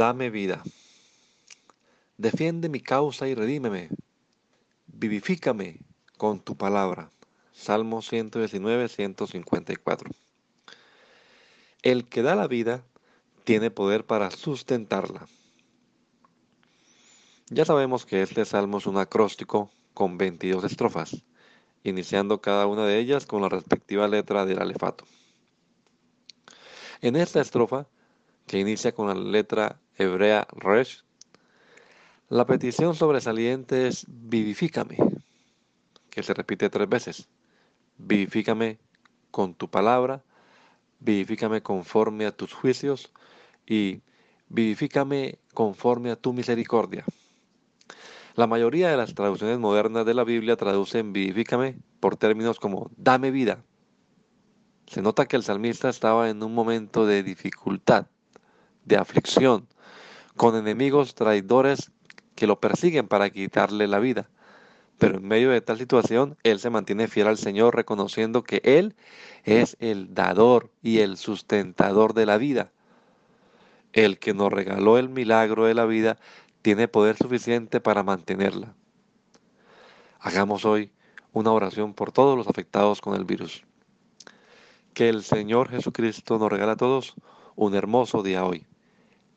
Dame vida. Defiende mi causa y redímeme. Vivifícame con tu palabra. Salmo 119, 154. El que da la vida tiene poder para sustentarla. Ya sabemos que este salmo es un acróstico con 22 estrofas, iniciando cada una de ellas con la respectiva letra del alefato. En esta estrofa que inicia con la letra hebrea Resh, la petición sobresaliente es vivifícame, que se repite tres veces. Vivifícame con tu palabra, vivifícame conforme a tus juicios y vivifícame conforme a tu misericordia. La mayoría de las traducciones modernas de la Biblia traducen vivifícame por términos como dame vida. Se nota que el salmista estaba en un momento de dificultad de aflicción, con enemigos traidores que lo persiguen para quitarle la vida. Pero en medio de tal situación, él se mantiene fiel al Señor, reconociendo que Él es el dador y el sustentador de la vida. El que nos regaló el milagro de la vida tiene poder suficiente para mantenerla. Hagamos hoy una oración por todos los afectados con el virus. Que el Señor Jesucristo nos regala a todos un hermoso día hoy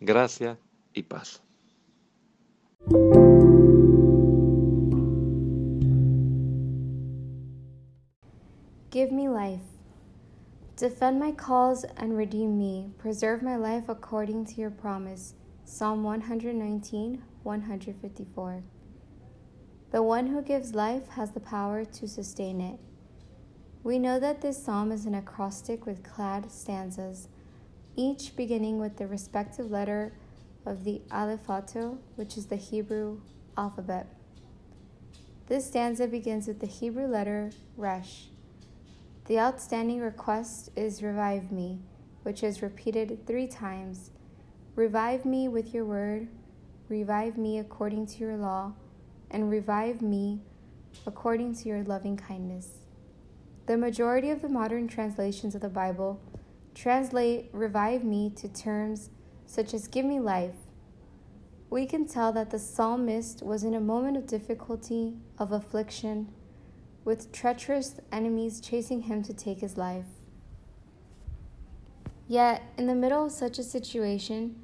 gracia y paz. Give me life. Defend my cause and redeem me. Preserve my life according to your promise. Psalm 119, 154. The one who gives life has the power to sustain it. We know that this psalm is an acrostic with clad stanzas each beginning with the respective letter of the Alephato, which is the Hebrew alphabet. This stanza begins with the Hebrew letter Resh. The outstanding request is Revive me, which is repeated three times. Revive me with your word, revive me according to your law, and revive me according to your loving kindness. The majority of the modern translations of the Bible translate revive me to terms such as give me life, we can tell that the psalmist was in a moment of difficulty, of affliction, with treacherous enemies chasing him to take his life. Yet, in the middle of such a situation,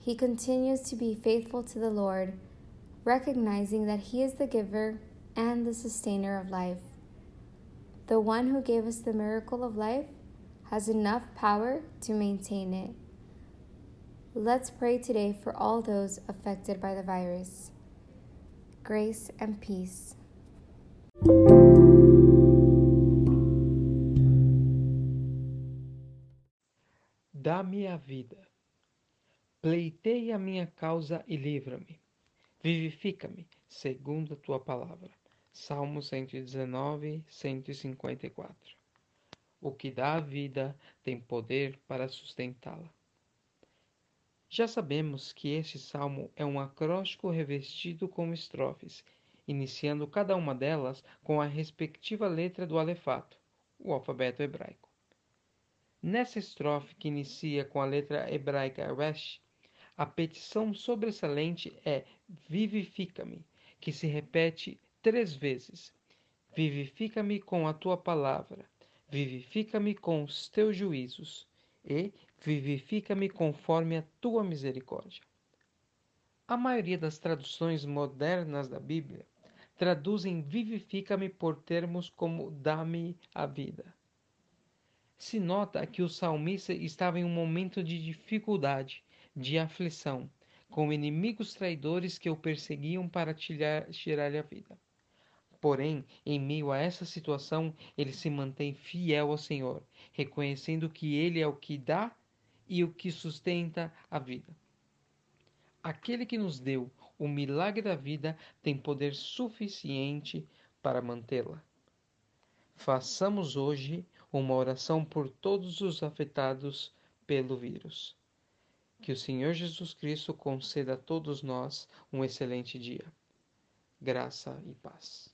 he continues to be faithful to the Lord, recognizing that he is the giver and the sustainer of life. The one who gave us the miracle of life has enough power to maintain it. Let's pray today for all those affected by the virus. Grace and peace. Dá-me a vida. Pleiteia a minha causa e livra-me. Vivifica-me, segundo a tua palavra. Salmo 119, 154. O que dá a vida tem poder para sustentá-la. Já sabemos que este salmo é um acróstico revestido com estrofes, iniciando cada uma delas com a respectiva letra do alefato, o alfabeto hebraico. Nessa estrofe que inicia com a letra hebraica Resh, a petição sobressalente é Vivifica-me, que se repete três vezes. Vivifica-me com a tua palavra vivifica-me com os teus juízos e vivifica-me conforme a tua misericórdia. A maioria das traduções modernas da Bíblia traduzem vivifica-me por termos como dá-me a vida. Se nota que o salmista estava em um momento de dificuldade, de aflição, com inimigos traidores que o perseguiam para tirar-lhe a vida. Porém, em meio a essa situação, ele se mantém fiel ao Senhor, reconhecendo que Ele é o que dá e o que sustenta a vida. Aquele que nos deu o milagre da vida tem poder suficiente para mantê-la. Façamos hoje uma oração por todos os afetados pelo vírus. Que o Senhor Jesus Cristo conceda a todos nós um excelente dia. Graça e paz.